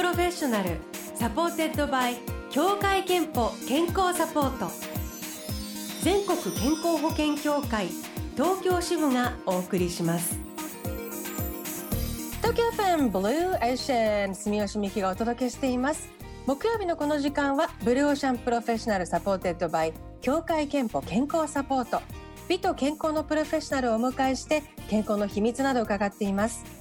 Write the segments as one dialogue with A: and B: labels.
A: professional supported by 協会けんぽ健康サポート。全国健康保険協会東京支部がお送りします。東京 FM Blue Ocean 住吉美紀がお届けしています。木曜日のこの時間は Blue Ocean professional supported by 協会けんぽ健康サポート。美と健康のプロフェッショナルをお迎えして健康の秘密などを伺っています。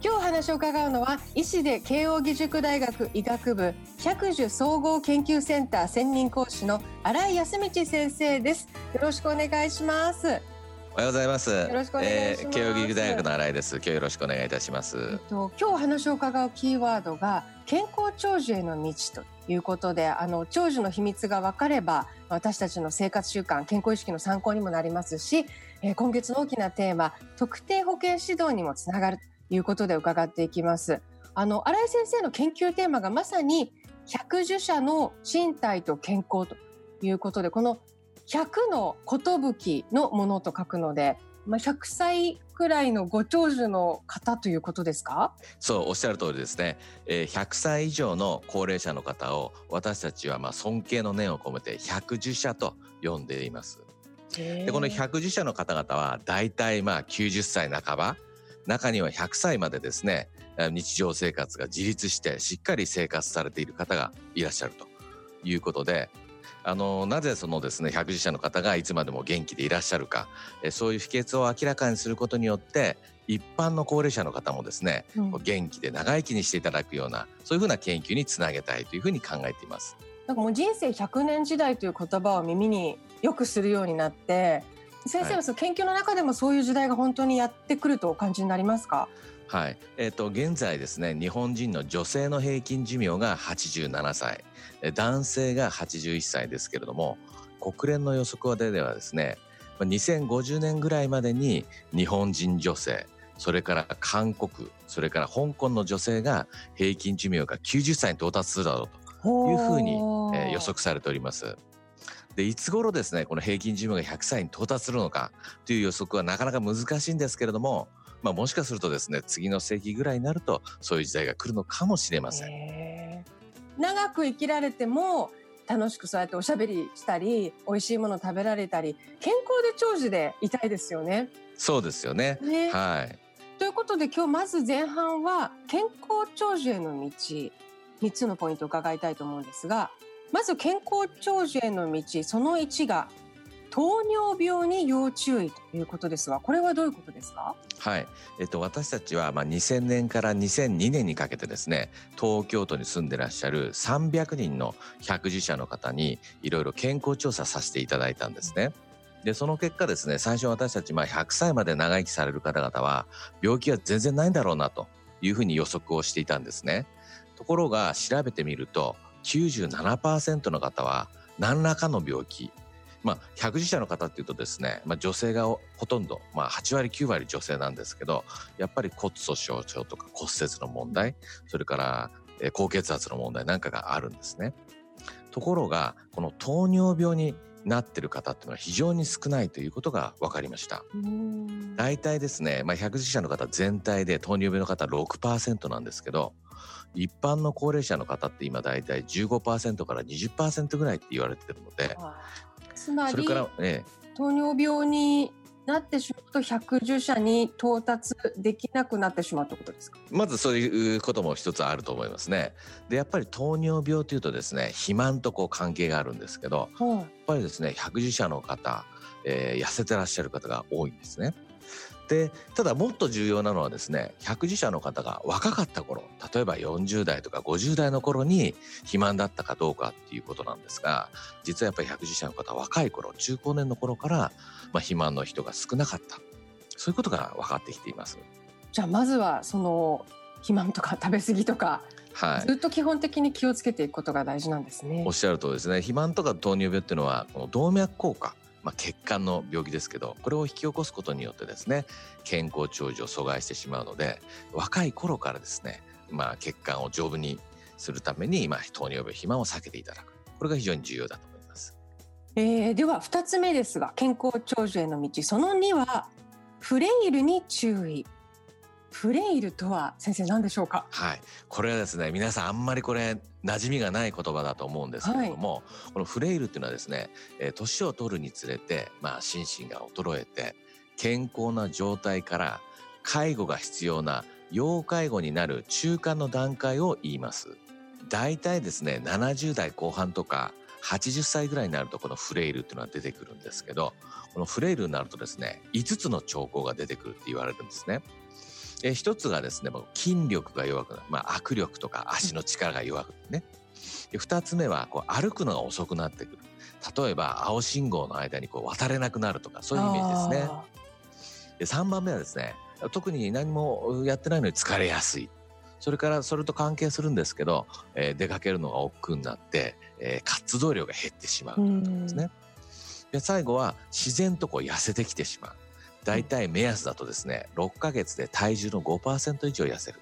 A: 今日お話を伺うのは医師で慶應義塾大学医学部百寿総合研究センター専任講師の新井康道先生ですよろしくお願いします
B: おはようございます。よ
A: ろしくお願いします
B: えー慶應義塾大学の新井です。今日よろしくお願いいたします。
A: えっと、今日お話を伺うキーワードが健康長寿への道ということであの長寿の秘密が分かれば私たちの生活習慣健康意識の参考にもなりますし、えー今月の大きなテーマ特定保健指導にもつながるということで伺っていきます。あの新井先生の研究テーマがまさに百寿者の身体と健康ということでこの100の寿のものと書くので、まあ、100歳くらいのご長寿の方ということですか？
B: そうおっしゃる通りですね。えー、100歳以上の高齢者の方を私たちはまあ尊敬の念を込めて百寿者と呼んでいます。でこの百寿者の方々はだいたいまあ90歳半ば中には100歳までですねえー日常生活が自立してしっかり生活されている方がいらっしゃるということであのなぜそのですね百寿者の方がいつまでも元気でいらっしゃるかえーそういう秘訣を明らかにすることによって一般の高齢者の方もですね
A: うん
B: 元気で長生きにしていただくようなそういうふうな研究につなげたいというふうに考えています。
A: なんかもう人生100年時代という言葉を耳によくするようになって先生
B: は
A: はい。その研究の中でもそういう時代が本当にやってくるとお感じになりますか？
B: はい、えっ、と現在ですね日本人の女性の平均寿命が87歳。え男性が81歳ですけれども国連の予測ではですねまあ2050年ぐらいまでに日本人女性それから韓国それから香港の女性が平均寿命が90歳に到達するだろうというふうに、えー予測されております。でいつ頃ですねこの平均寿命が100歳に到達するのかという予測はなかなか難しいんですけれども、まあ、もしかするとですね次の世紀ぐらいになるとそういう時代が来るのかもしれません。
A: 長く生きられても楽しくそうやっておしゃべりしたり美味しいもの食べられたり健康で長寿でいたいですよね。
B: そうですよね。
A: ね
B: はい。
A: ということで今日まず前半は健康長寿への道3つのポイントを伺いたいと思うんですがまず健康長寿への道その1が糖尿病に要注意ということですがこれはどういうことですか？
B: はい。えっと、私たちは、まあ、2000年から2002年にかけてですね、東京都に住んでらっしゃる300人の百寿者の方に、いろいろ健康調査させていただいたんですね。で、その結果ですね、最初私たち、まあ、100歳まで長生きされる方々は、病気は全然ないんだろうな、というふうに予測をしていたんですね。ところが、調べてみると、97%の方は、何らかの病気、まあ、百寿者の方っていうとですね、まあ、女性がほとんど、まあ、8割9割女性なんですけどやっぱり骨粗しょう症とか骨折の問題それから、えー高血圧の問題なんかがあるんですね。ところがこの糖尿病になってる方っていうのは非常に少ないということが分かりました。大体ですね、まあ、百寿者の方全体で糖尿病の方6%なんですけど一般の高齢者の方って今大体15%から20%ぐらいって言われてるので
A: つまり
B: それから、ええ、
A: 糖尿病になってしまうと百寿者に到達できなくなってしまうということですか？
B: まずそういうことも一つあると思いますね。でやっぱり糖尿病というとですね肥満とこう関係があるんですけどやっぱりですね百寿者の方、えー痩せてらっしゃる方が多いんですね。でただもっと重要なのはですね百寿者の方が若かった頃例えば40代とか50代の頃に肥満だったかどうかっていうことなんですが実はやっぱり百寿者の方は若い頃中高年の頃から、まあ、肥満の人が少なかったそういうことが分かってきています。
A: じゃあまずはその肥満とか食べ過ぎとか
B: はい
A: ずっと基本的に気をつけていくことが大事なんですね
B: おっ。しゃるとりですね肥満とか糖尿病っていうのはこの動脈硬化、まあ、血管の病気ですけどこれを引き起こすことによってですね健康長寿を阻害してしまうので若い頃からですね、まあ、血管を丈夫にするために、まあ、糖尿病肥満を避けていただく。これが非常に重要だと思います。
A: えーでは2つ目ですが健康長寿への道。その2はフレイルに注意。フレイルとは先生何でしょうか？
B: はいこれはですね皆さんあんまりこれ馴染みがない言葉だと思うんですけれども、はい、このフレイルっていうのはですね年を取るにつれて、まあ、心身が衰えて健康な状態から介護が必要な要介護になる中間の段階を言います。大体ですね70代後半とか80歳ぐらいになるとこのフレイルっていうのは出てくるんですけどこのフレイルになるとですね5つの兆候が出てくるって言われるんですね。え一つがですね筋力が弱くなる、まあ、握力とか足の力が弱くなるね。で2つ目はこう歩くのが遅くなってくる例えば青信号の間にこう渡れなくなるとかそういうイメージですね。で3番目はですね特に何もやってないのに疲れやすいそれからそれと関係するんですけど、えー、出かけるのが億劫になって、えー、活動量が減ってしまうということですね。で最後は自然とこう痩せてきてしまう。大体目安だとですね6ヶ月で体重の5%以上痩せる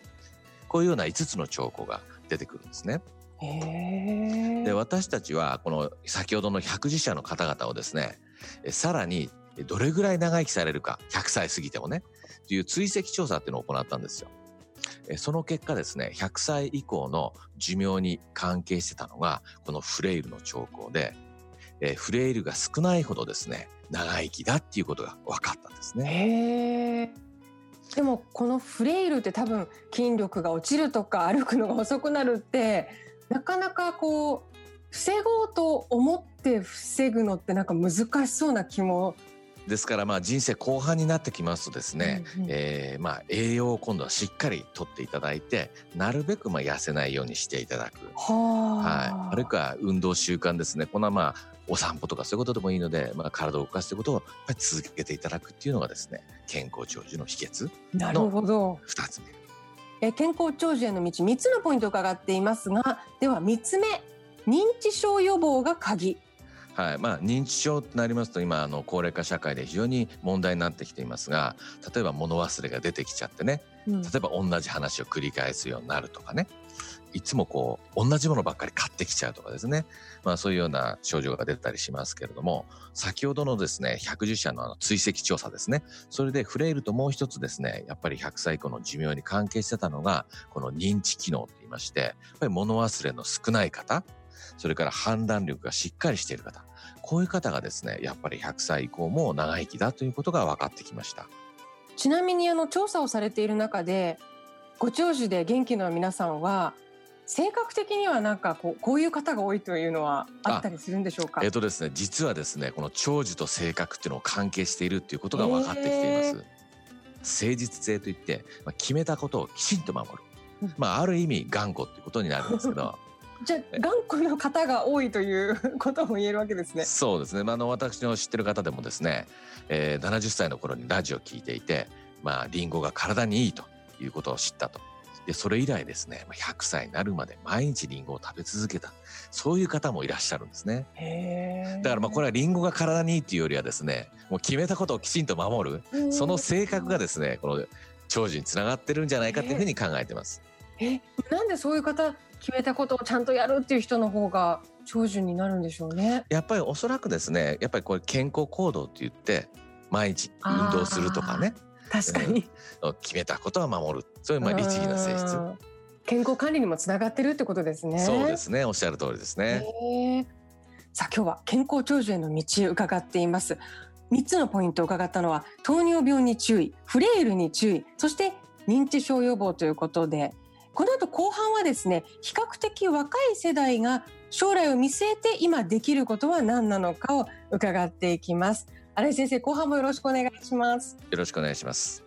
B: こういうような5つの兆候が出てくるんですね。で私たちはこの先ほどの百字社の方々をですねさらにどれぐらい長生きされるか100歳過ぎてもねという追跡調査っていうのを行ったんですよ。その結果ですね、100歳以降の寿命に関係してたのが、このフレイルの兆候で、えフレイルが少ないほどですね、長生きだっていうことが分かったんですね。
A: でもこのフレイルって多分筋力が落ちるとか歩くのが遅くなるってなかなかこう防ごうと思って防ぐのってなんか難しそうな気も
B: ですからまあ人生後半になってきますとですね、うんうん、えー、まあ栄養を今度はしっかりとっていただいてなるべくまあ痩せないようにしていただく。はい、あるいは運動習慣ですね。このまあお散歩とかそういうことでもいいので、まあ、体を動かすということをやっぱり続けていただくっていうのがですね健康長寿の秘訣なるほど。2つ目。
A: え健康長寿への道3つのポイントを伺っていますがでは3つ目。認知症予防が鍵
B: はい。まあ、認知症となりますと今あの高齢化社会で非常に問題になってきていますが例えば物忘れが出てきちゃってね、例えば同じ話を繰り返すようになるとかね。いつもこう同じものばっかり買ってきちゃうとかですね、まあ、そういうような症状が出たりしますけれども先ほどのですね110社のあの追跡調査ですね。それでフレイルともう一つですねやっぱり100歳以降の寿命に関係してたのがこの認知機能といいましてやっぱり物忘れの少ない方それから判断力がしっかりしている方。こういう方がですねやっぱり100歳以降も長生きだということが分かってきました。
A: ちなみにあの調査をされている中でご長寿で元気な皆さんは性格的にはなんかこうこういう方が多いというのはあったりするんでしょうか？
B: えっ、ー、とですね実はですねこの長寿と性格っていうのを関係しているっていうことが分かってきています、えー、誠実性といって、まあ、決めたことをきちんと守る、まあある意味頑固っていうことになるんですけど
A: じゃあ頑固な方が多いという ことも言えるわけですね。
B: そうですね。まあ、あの私の知ってる方でもですね、えー、70歳の頃にラジオを聞いていて、まあリンゴが体にいいということを知ったと。でそれ以来ですね、100歳になるまで毎日リンゴを食べ続けた。そういう方もいらっしゃるんですね。だからまあこれはリンゴが体にいいっていうよりはですね、もう決めたことをきちんと守る、その性格がですね、この長寿につながってるんじゃないかっていうふうに考えてます。
A: えなんでそういう方決めたことをちゃんとやるっていう人の方が長寿になるんでしょうね。
B: やっぱりおそらくですねやっぱりこれ健康行動って言って毎日運動するとかね。
A: 確かに、
B: うん、決めたことは守る。そういうまあ律儀な性質。
A: 健康管理にもつながってるってことですね。
B: そうですね。おっしゃる通りですね。
A: さあ今日は健康長寿への道伺っています。3つのポイントを伺ったのは糖尿病に注意フレイルに注意そして認知症予防ということでこの後後半はですね比較的若い世代が将来を見据えて今できることは何なのかを伺っていきます。新井先生後半もよろしくお願いします。
B: よろしくお願いします。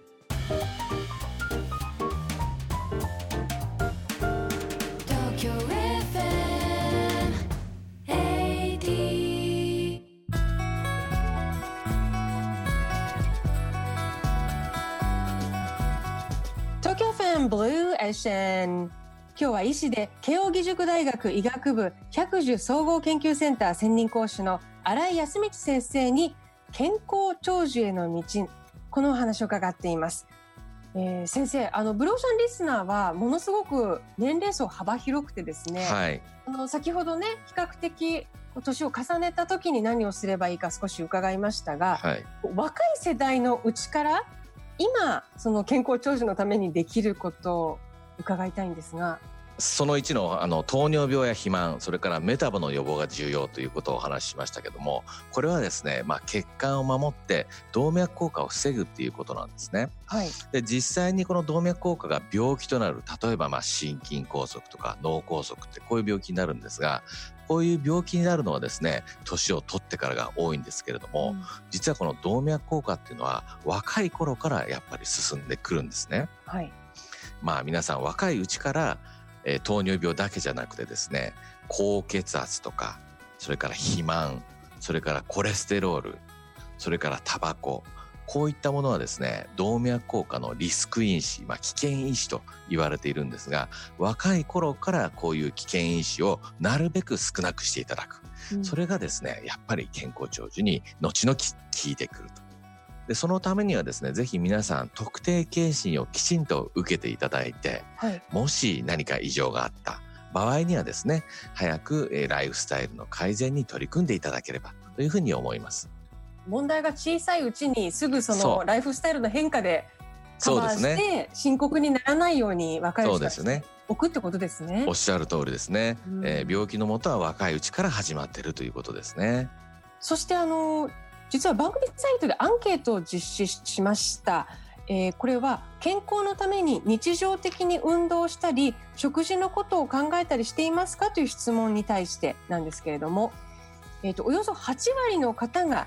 A: ブルーエッシェン。今日は医師で慶應義塾大学医学部百寿総合研究センター専任講師の新井康道先生に健康長寿への道。このお話を伺っています、えー、先生あのブローシャンリスナーはものすごく年齢層幅広くてですね、はい、あの先ほどね比較的年を重ねた時に何をすればいいか少し伺いましたが、はい、若い世代のうちから今その健康長寿のためにできることを伺いたいんですが
B: その1のあの糖尿病や肥満それからメタボの予防が重要ということをお話ししましたけどもこれはですね、まあ、血管を守って動脈硬化を防ぐっていうことなんですね。
A: はい、
B: で実際にこの動脈硬化が病気となる例えばまあ心筋梗塞とか脳梗塞ってこういう病気になるんですがこういう病気になるのはですね年を取ってからが多いんですけれども、うん、実はこの動脈硬化っていうのは若い頃からやっぱり進んでくるんですね。
A: はい、
B: まあ皆さん若いうちからえー、糖尿病だけじゃなくてですね高血圧とかそれから肥満それからコレステロールそれからタバコこういったものはですね動脈硬化のリスク因子、まあ、危険因子と言われているんですが若い頃からこういう危険因子をなるべく少なくしていただく、うん、それがですねやっぱり健康長寿に後々効いてくると。でそのためにはですねぜひ皆さん特定健診をきちんと受けていただいて、はい、もし何か異常があった場合にはですね早く、えライフスタイルの改善に取り組んでいただければというふうに思います
A: 問題が小さいうちにすぐそのライフスタイルの変化でカバーして、深刻にならないように若いうちからね。置くってことですね。
B: おっしゃる通りですね、うん、えー、病気のもとは若いうちから始まっているということですね。
A: そしてあの実は番組サイトでアンケートを実施しました。えー、これは健康のために日常的に運動したり食事のことを考えたりしていますかという質問に対してなんですけれども、えーと、およそ8割の方が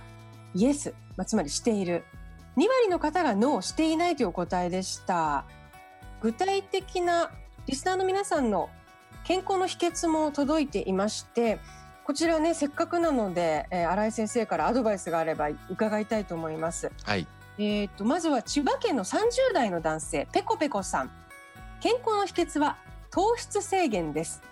A: イエス、まあ、つまりしている2割の方がノーしていないというお答えでした具体的なリスナーの皆さんの健康の秘訣も届いていましてこちらねせっかくなので、えー、新井先生からアドバイスがあれば伺いたいと思います。
B: はい。
A: えっとまずは千葉県の30代の男性ペコペコさん。健康の秘訣は糖質制限です。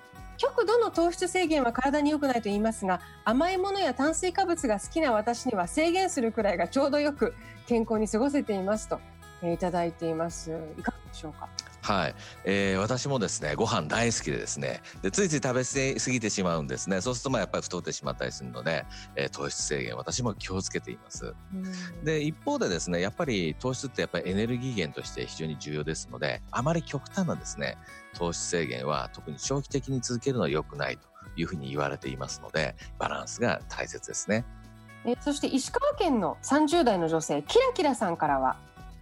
A: 極度の糖質制限は体に良くないと言いますが甘いものや炭水化物が好きな私には制限するくらいがちょうどよく健康に過ごせていますと、え、いただいています。いかがでしょうか？
B: はい、えー、私もですねご飯大好きでですね。でついつい食べ過ぎてしまうんですね。そうするとまあやっぱり太ってしまったりするので、えー、糖質制限私も気をつけています、で一方でですねやっぱり糖質ってやっぱりエネルギー源として非常に重要ですのであまり極端なですね糖質制限は特に長期的に続けるのは良くないというふうに言われていますのでバランスが大切ですね。
A: えそして石川県の30代の女性キラキラさんからは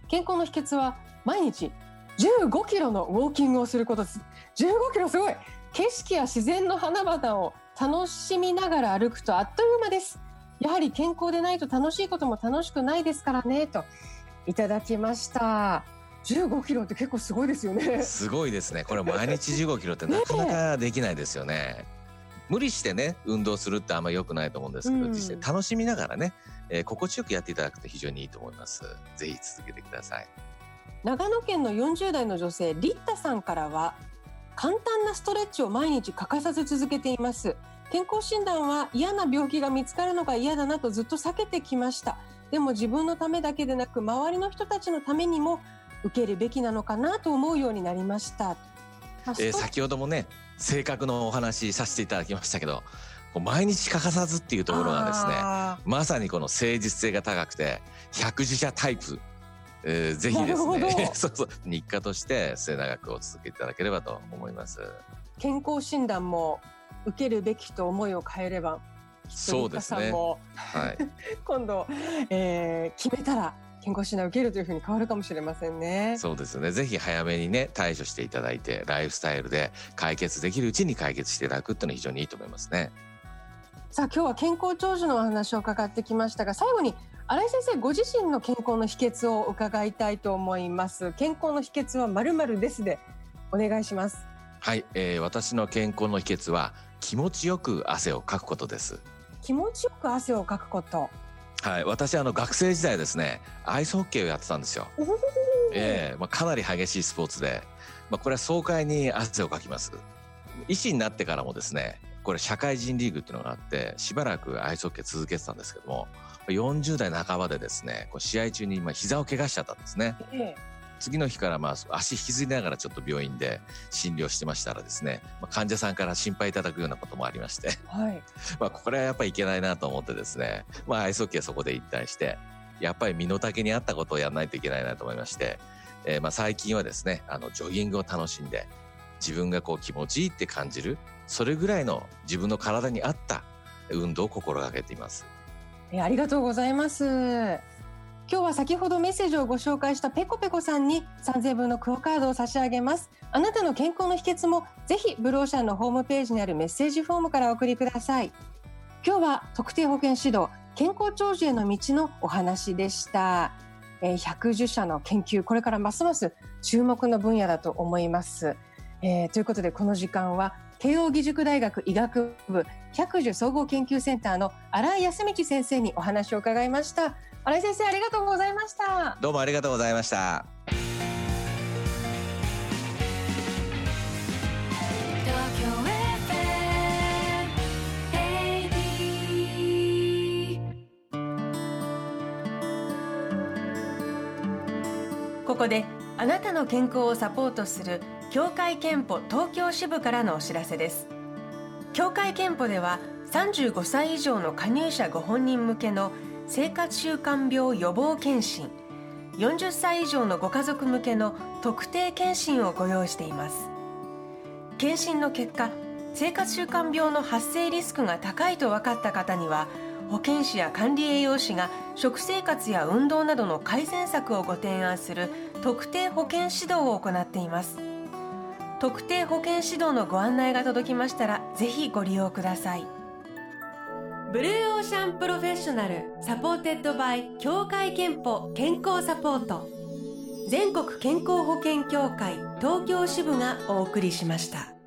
A: 健康の秘訣は毎日15キロのウォーキングをすることです。15キロすごい。景色や自然の花々を楽しみながら歩くとあっという間です。やはり健康でないと楽しいことも楽しくないですからねと。いただきました。15キロって結構すごいですよね。
B: すごいですね。これ毎日15キロってなかなかできないですよね。無理してね運動するってあんま良くないと思うんですけど、うん、実際楽しみながらね、えー、心地よくやっていただくと非常にいいと思います。ぜひ続けてください
A: 長野県の40代の女性リッタさんからは簡単なストレッチを毎日欠かさず続けています。健康診断は嫌な病気が見つかるのが嫌だなとずっと避けてきました。でも自分のためだけでなく周りの人たちのためにも受けるべきなのかなと思うようになりました、
B: えー、先ほどもね性格のお話させていただきましたけど毎日欠かさずっていうところがですねまさにこの誠実性が高くて百字社タイプえー、ぜひですね そうそう日課として末永くお続けいただければと思います
A: 健康診断も受けるべきと思いを変えれば
B: そうですねはい、
A: 今度、えー、決めたら健康診断を受けるというふうに変わるかもしれませんね。
B: そうですね。ぜひ早めにね対処していただいてライフスタイルで解決できるうちに解決していただくっていうのは非常にいいと思いますね。
A: さあ今日は健康長寿のお話を伺ってきましたが最後に新井先生ご自身の健康の秘訣を伺いたいと思います。健康の秘訣はまるまるですでお願いします。
B: はい、えー、私の健康の秘訣は気持ちよく汗をかくことです。
A: 気持ちよく汗をかくこと。
B: はい私あの学生時代ですねアイスホッケーをやってたんですよ。ええー、まあ、かなり激しいスポーツで、まあ、これは爽快に汗をかきます。医師になってからもですねこれ社会人リーグっていうのがあってしばらくアイスホッケー続けてたんですけども40代半ばでですねこう試合中に今膝を怪我しちゃったんですね。ええ、次の日からまあ足引きずりながらちょっと病院で診療してましたらですね、まあ、患者さんから心配いただくようなこともありまして、はい、まあこれはやっぱりいけないなと思ってですね、まあ、アイスホッケーそこで引退してやっぱり身の丈に合ったことをやらないといけないなと思いまして、えー、まあ最近はですね、あの、ジョギングを楽しんで、自分がこう気持ちいいって感じる、それぐらいの自分の体に合った運動を心がけています。
A: えありがとうございます。今日は先ほどメッセージをご紹介したペコペコさんに3000分のクオカードを差し上げます。あなたの健康の秘訣もぜひブローシャンのホームページにあるメッセージフォームからお送りください。今日は特定保険指導健康長寿への道のお話でした。え、110社の研究、これからますます注目の分野だと思います。えー、ということでこの時間は慶應義塾大学医学部百寿総合研究センターの新井康道先生にお話を伺いました。新井先生ありがとうございました。
B: どうもありがとうございました。
A: ここであなたの健康をサポートする協会憲法東京支部からのお知らせです協会憲法では35歳以上の加入者ご本人向けの生活習慣病予防検診40歳以上のご家族向けの特定検診をご用意しています。検診の結果生活習慣病の発生リスクが高いと分かった方には保健師や管理栄養士が食生活や運動などの改善策をご提案する特定保健指導を行っています。特定保健指導のご案内が届きましたらぜひご利用ください Blue Ocean professional supported by 協会けんぽ健康サポート全国健康保険協会東京支部がお送りしました。